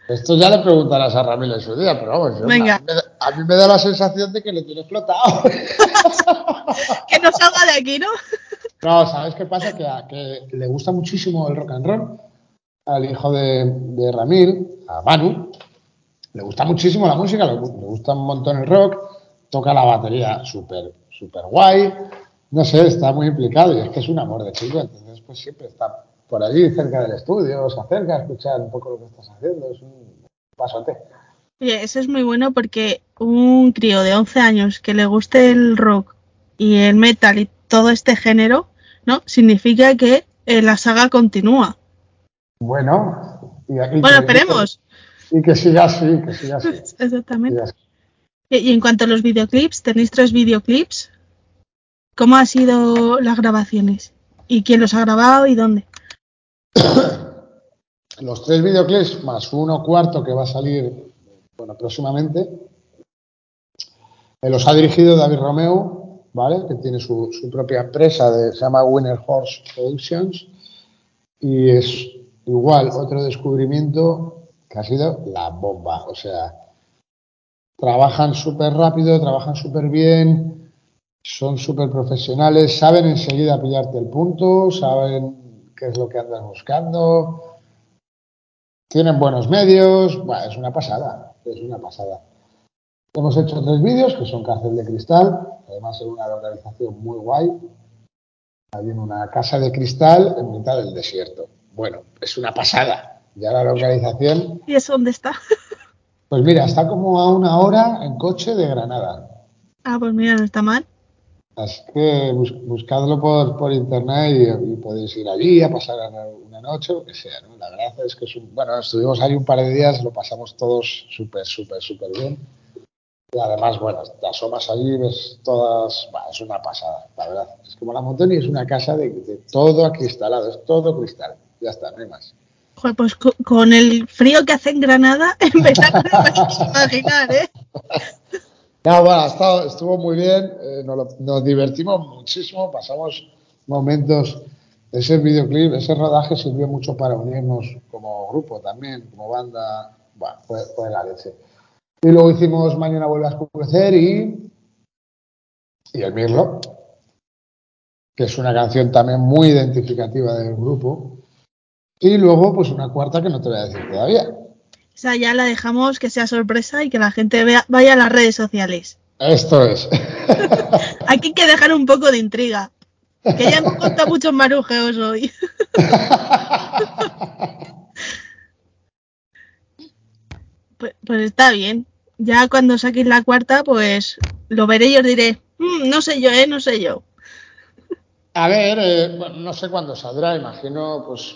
S3: Esto ya le preguntarás a Ramiro en su día, pero vamos, yo-
S4: Venga.
S3: A, mí me da, a mí me da la sensación de que le tiene explotado.
S4: Que no salga de aquí, ¿no?
S3: No, ¿sabes qué pasa? Que, a- que le gusta muchísimo el rock and roll al hijo de, de Ramil, a Manu. Le gusta muchísimo la música, le, gu- le gusta un montón el rock, toca la batería súper, súper guay. No sé, está muy implicado y es que es un amor de chico, entonces pues siempre está por allí cerca del estudio, se acerca a escuchar un poco lo que estás haciendo, es un pasote.
S4: Oye, eso es muy bueno porque un crío de 11 años que le guste el rock y el metal y todo este género, ¿no? Significa que eh, la saga continúa.
S3: Bueno, y,
S4: Bueno, esperemos.
S3: Y que siga así, que siga así.
S4: Exactamente.
S3: siga así.
S4: Y y en cuanto a los videoclips, tenéis tres videoclips. ¿Cómo han sido las grabaciones? ¿Y quién los ha grabado y dónde?
S3: Los tres videoclips más uno cuarto que va a salir bueno, próximamente. eh, los ha dirigido David Romeo, ¿vale? Que tiene su, su propia empresa, de, se llama Winner Horse Productions. Y es igual otro descubrimiento que ha sido la bomba. O sea, trabajan súper rápido, trabajan súper bien, son súper profesionales, saben enseguida pillarte el punto, saben qué es lo que andas buscando, tienen buenos medios, bueno, es una pasada, es una pasada. Hemos hecho tres vídeos que son Cárcel de Cristal, además es una localización muy guay. Hay en una casa de cristal en mitad del desierto. Bueno, es una pasada. Ya la localización,
S4: ¿Y eso dónde está?
S3: pues mira, está como a una hora en coche de Granada.
S4: Ah, pues mira, no está mal.
S3: Así que bus- buscadlo por, por internet y, y podéis ir allí a pasar una noche, lo que sea, ¿no? La verdad es que es un, bueno, estuvimos ahí un par de días, lo pasamos todos súper, súper, súper bien. Y además, bueno, te asomas allí, ves todas, es una pasada, la verdad. Es como la montaña y es una casa de, de todo acristalado, es todo cristal. Ya está, no hay más.
S4: Joder, pues co- con el frío que hace en Granada, en verano no imaginar, ¿eh?
S3: No, bueno, estado- estuvo muy bien, eh, nos divertimos muchísimo, pasamos momentos. Ese videoclip, ese rodaje sirvió mucho para unirnos como grupo también, como banda. Bueno, fue, fue la leche. Y luego hicimos Mañana vuelve a oscurecer y, y El Mirlo, que es una canción también muy identificativa del grupo. Y luego, pues una cuarta que no te voy a decir todavía.
S4: Esa ya la dejamos que sea sorpresa y que la gente vea, vaya a las redes sociales.
S3: Esto es.
S4: Aquí hay que dejar un poco de intriga. Que ya hemos contado muchos marujeos hoy. Pues, pues está bien. Ya cuando saquéis la cuarta, pues lo veré y os diré, "Mm, no sé yo, ¿eh? No sé yo.
S3: A ver, eh, no sé cuándo saldrá, imagino, pues,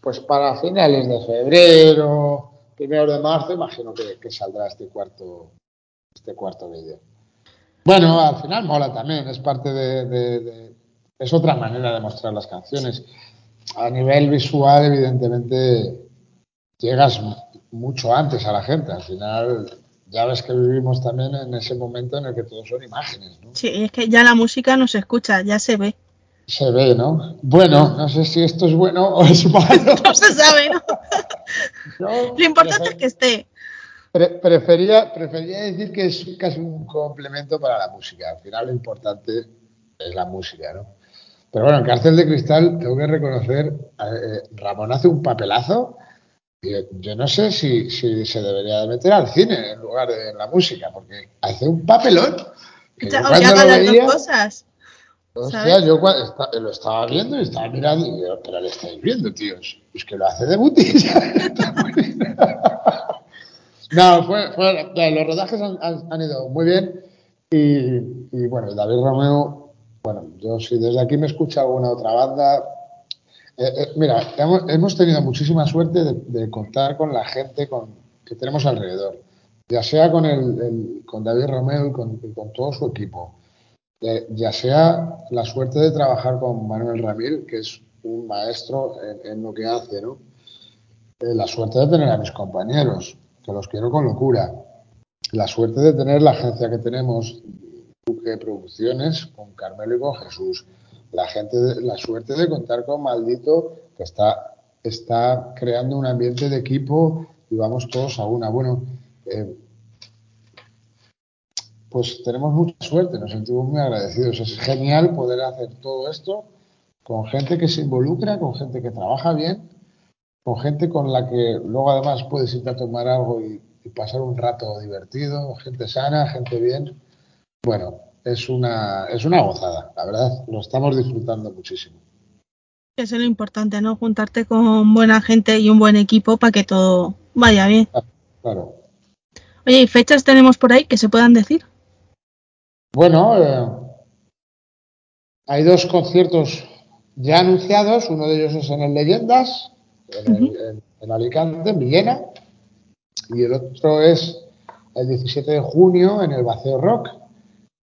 S3: pues para finales de febrero, primero de marzo, imagino que, saldrá este cuarto, este cuarto vídeo. Bueno, al final mola también, es parte de, es otra manera de mostrar las canciones. A nivel visual, evidentemente, llegas mucho antes a la gente. Al final, ya ves que vivimos también en ese momento en el que todo son imágenes, ¿no?
S4: Sí, es que ya la música no se escucha, ya se ve.
S3: Se ve, ¿no? Bueno, no sé si esto es bueno o es malo.
S4: No se sabe, ¿no?
S3: Yo
S4: Lo importante es que esté.
S3: pre- prefería, prefería decir que es casi un complemento para la música. Al final lo importante es la música, ¿no? Pero bueno, en Cárcel de Cristal tengo que reconocer, eh, Ramón hace un papelazo. y Yo, yo no sé si, si se debería de meter al cine en lugar de en la música, porque hace un papelón. que yo
S4: o que
S3: cuando
S4: haga
S3: lo
S4: las
S3: veía-
S4: dos cosas.
S3: Hostia,
S4: ¿sabes?
S3: yo lo estaba viendo y estaba mirando y digo, pero le estáis viendo, tíos. Es que lo hace de bien. no, fue, fue- los rodajes han, han- han ido muy bien y, y, bueno, David Romeo, bueno, yo si desde aquí me escucha alguna otra banda, eh, eh, mira, hemos, hemos tenido muchísima suerte de, de contar con la gente con, que tenemos alrededor, ya sea con, el, el- con David Romeo y con, y con todo su equipo. Eh, ya sea la suerte de trabajar con Manuel Ramil, que es un maestro en, en lo que hace, ¿no? Eh, la suerte de tener a mis compañeros, que los quiero con locura. La suerte de tener la agencia que tenemos, Duque Producciones, con Carmelo y con Jesús. La, gente de- la suerte de contar con Maldito, que está, está creando un ambiente de equipo y vamos todos a una. Bueno, eh, pues tenemos mucha suerte, nos sentimos muy agradecidos. Es genial poder hacer todo esto con gente que se involucra, con gente que trabaja bien, con gente con la que luego además puedes irte a tomar algo y, y pasar un rato divertido, gente sana, gente bien. Bueno, es una, es una gozada, la verdad, lo estamos disfrutando muchísimo.
S4: Eso es lo importante, ¿no? Juntarte con buena gente y un buen equipo para que todo vaya bien.
S3: Claro.
S4: Oye, ¿y fechas tenemos por ahí que se puedan decir?
S3: Bueno, eh, hay dos conciertos ya anunciados. Uno de ellos es en el Leyendas, en, el- en- en Alicante, en Villena. Y el otro es el 17 de junio en el Vaceo Rock,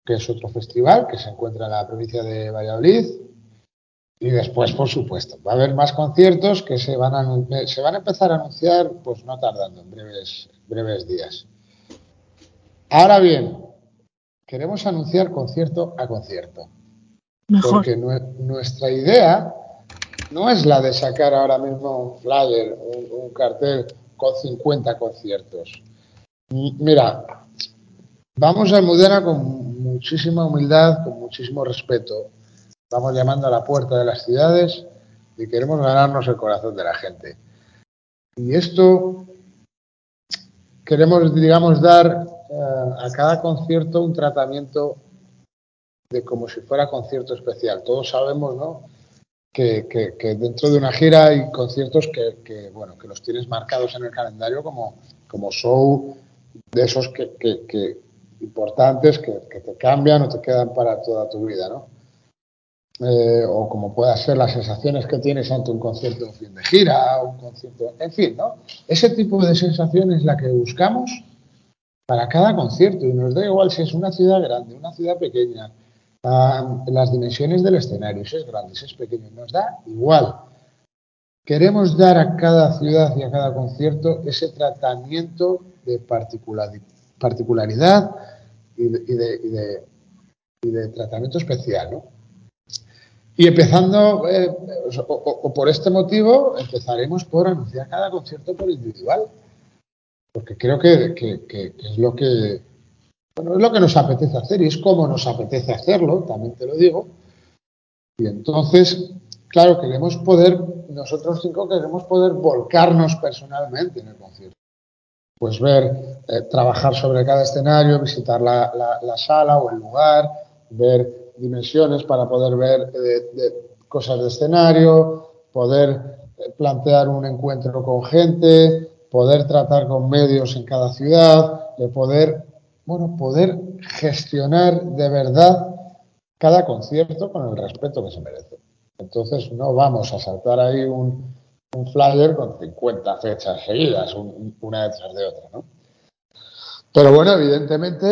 S3: que es otro festival que se encuentra en la provincia de Valladolid. Y después, por supuesto, va a haber más conciertos que se van a, anun- se van a empezar a anunciar, pues no tardando, en breves, breves días. Ahora bien, queremos anunciar concierto a concierto.
S4: Mejor.
S3: Porque nue- nuestra idea no es la de sacar ahora mismo un flyer, un, un cartel con 50 conciertos. M- Mira, vamos a Almudena con muchísima humildad, con muchísimo respeto. Vamos llamando a la puerta de las ciudades y queremos ganarnos el corazón de la gente. Y esto queremos, digamos, dar a cada concierto un tratamiento de como si fuera concierto especial. Todos sabemos, ¿no? Que, que- dentro de una gira hay conciertos que, que, bueno, que los tienes marcados en el calendario como, como show de esos que importantes que, que te cambian o te quedan para toda tu vida, ¿no? Eh, o como puedan ser las sensaciones que tienes ante un concierto de fin de gira, un concierto, en fin, ¿no? Ese tipo de sensación es la que buscamos para cada concierto y nos da igual si es una ciudad grande, una ciudad pequeña, ah, las dimensiones del escenario, si es grande, si es pequeño, nos da igual. Queremos dar a cada ciudad y a cada concierto ese tratamiento de particulari- particularidad y de, y de- tratamiento especial, ¿no? Y empezando, eh, o por este motivo, empezaremos por anunciar cada concierto por individual porque creo que, es lo que bueno, es lo que nos apetece hacer y es como nos apetece hacerlo, también te lo digo. Y entonces, claro, queremos poder, nosotros cinco queremos poder volcarnos personalmente en el concierto. Pues ver, eh, trabajar sobre cada escenario, visitar la, la- la sala o el lugar, ver dimensiones para poder ver eh, cosas de escenario, poder eh, plantear un encuentro con gente, poder tratar con medios en cada ciudad, de poder, bueno, poder gestionar de verdad cada concierto con el respeto que se merece. Entonces no vamos a saltar ahí un, un flyer con 50 fechas seguidas, un- una detrás de otra, ¿no? Pero bueno, evidentemente,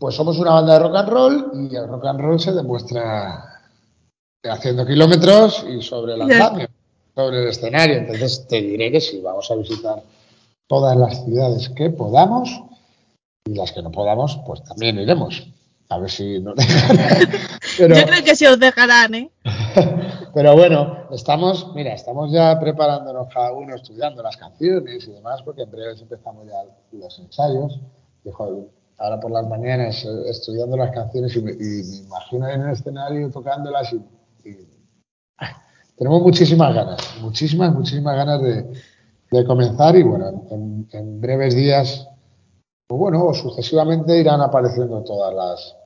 S3: pues somos una banda de rock and roll y el rock and roll se demuestra haciendo kilómetros y sobre el andamio, sobre el escenario. Entonces te diré que sí, vamos a visitar todas las ciudades que podamos y las que no podamos, pues también iremos. A ver si nos dejan. Pero,
S4: Yo creo que sí os dejarán, ¿eh?
S3: pero bueno, estamos, mira, estamos ya preparándonos cada uno, estudiando las canciones y demás, porque en breve empezamos ya los ensayos. Y, joder, ahora por las mañanas eh, estudiando las canciones y me, y me imagino en el escenario tocándolas y, y- tenemos muchísimas ganas, muchísimas, muchísimas ganas de, comenzar y bueno, en, en breves días, pues bueno, sucesivamente irán apareciendo todas las,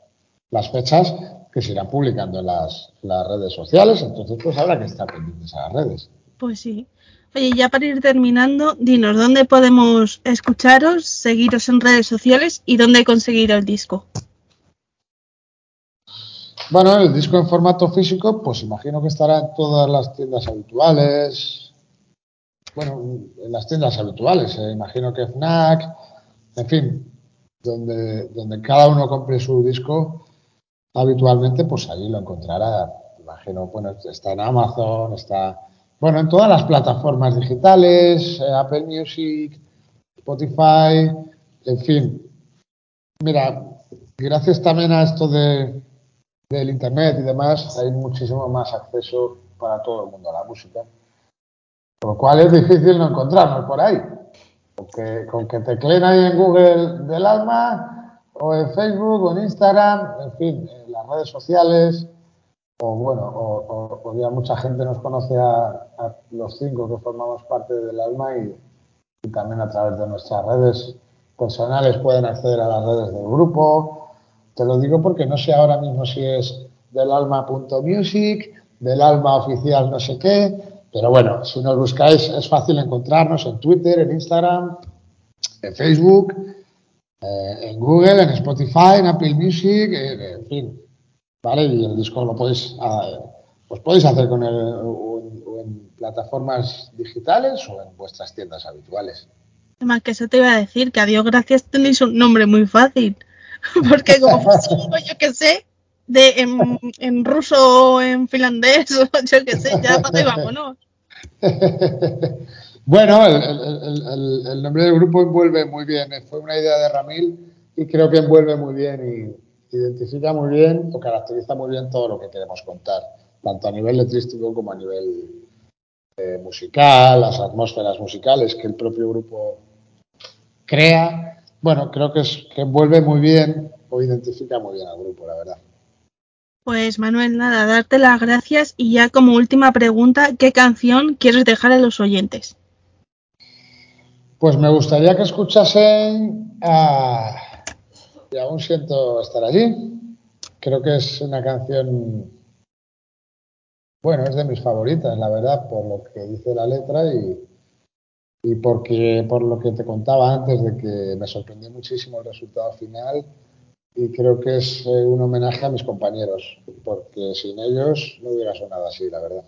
S3: las fechas que se irán publicando en las, las redes sociales, entonces pues habrá que estar pendientes a las redes.
S4: Pues sí. Oye, ya para ir terminando, dinos dónde podemos escucharos, seguiros en redes sociales y dónde conseguir el disco.
S3: Bueno, el disco en formato físico, pues imagino que estará en todas las tiendas habituales. Bueno, en las tiendas habituales, eh, imagino que FNAC, en fin, donde, donde cada uno compre su disco habitualmente, pues allí lo encontrará. Imagino, bueno, está en Amazon, está, bueno, en todas las plataformas digitales, eh, Apple Music, Spotify, en fin. Mira, gracias también a esto de, del internet y demás, hay muchísimo más acceso para todo el mundo a la música. Lo cual es difícil no encontrarnos por ahí. Porque con que tecleen ahí en Google del alma, o en Facebook, o en Instagram, en fin, en las redes sociales, o bueno, o, o- ya mucha gente nos conoce a, los cinco que formamos parte del alma y también a través de nuestras redes personales pueden acceder a las redes del grupo. Te lo digo porque no sé ahora mismo si es del alma.music, del alma oficial no sé qué, pero bueno, si nos buscáis es fácil encontrarnos en Twitter, en Instagram, en Facebook, eh, en Google, en Spotify, en Apple Music, en fin, ¿vale? Y el disco lo podéis, pues podéis hacer con el, o en, o en plataformas digitales o en vuestras tiendas habituales.
S4: Además que eso te iba a decir, que a Dios gracias tenéis un nombre muy fácil. Porque como algo, yo que sé, de en, ruso o en finlandés, yo que sé, ya ahí vámonos.
S3: bueno, el, el- el- nombre del grupo envuelve muy bien. Fue una idea de Ramil y creo que envuelve muy bien y identifica muy bien o caracteriza muy bien todo lo que queremos contar, tanto a nivel letrístico como a nivel eh, musical, las atmósferas musicales que el propio grupo crea. Bueno, creo que, es, que envuelve muy bien o identifica muy bien al grupo, la verdad.
S4: Pues Manuel, nada, darte las gracias y ya como última pregunta, ¿qué canción quieres dejar a los oyentes?
S3: Pues me gustaría que escuchasen a... Y aún siento estar allí. Creo que es una canción, bueno, es de mis favoritas, la verdad, por lo que dice la letra y, y porque por lo que te contaba antes de que me sorprendió muchísimo el resultado final y creo que es eh, un homenaje a mis compañeros, porque sin ellos no hubiera sonado así, la verdad.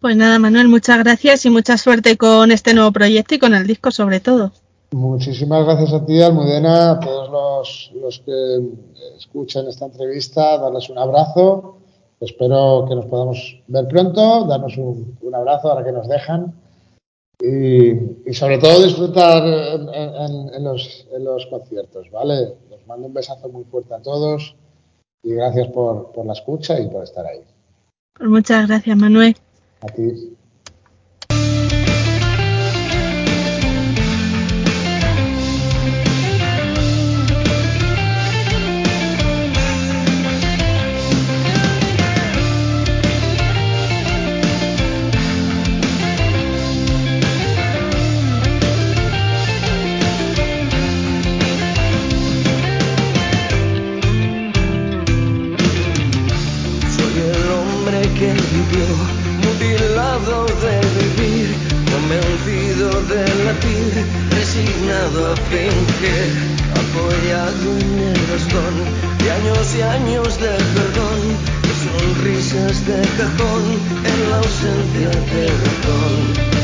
S4: Pues nada, Manuel, muchas gracias y mucha suerte con este nuevo proyecto y con el disco sobre todo.
S3: Muchísimas gracias a ti, Almudena, a todos los, los que escuchan esta entrevista, darles un abrazo. Espero que nos podamos ver pronto, darnos un, un abrazo ahora que nos dejan y, y sobre todo disfrutar en, en, en, los, en los conciertos, ¿vale? Les mando un besazo muy fuerte a todos y gracias por, por la escucha y por estar ahí.
S4: Pues muchas gracias, Manuel.
S3: A ti.
S5: Apoyado en el bastón de años y años de perdón, sonrisas de cajón en la ausencia de razón.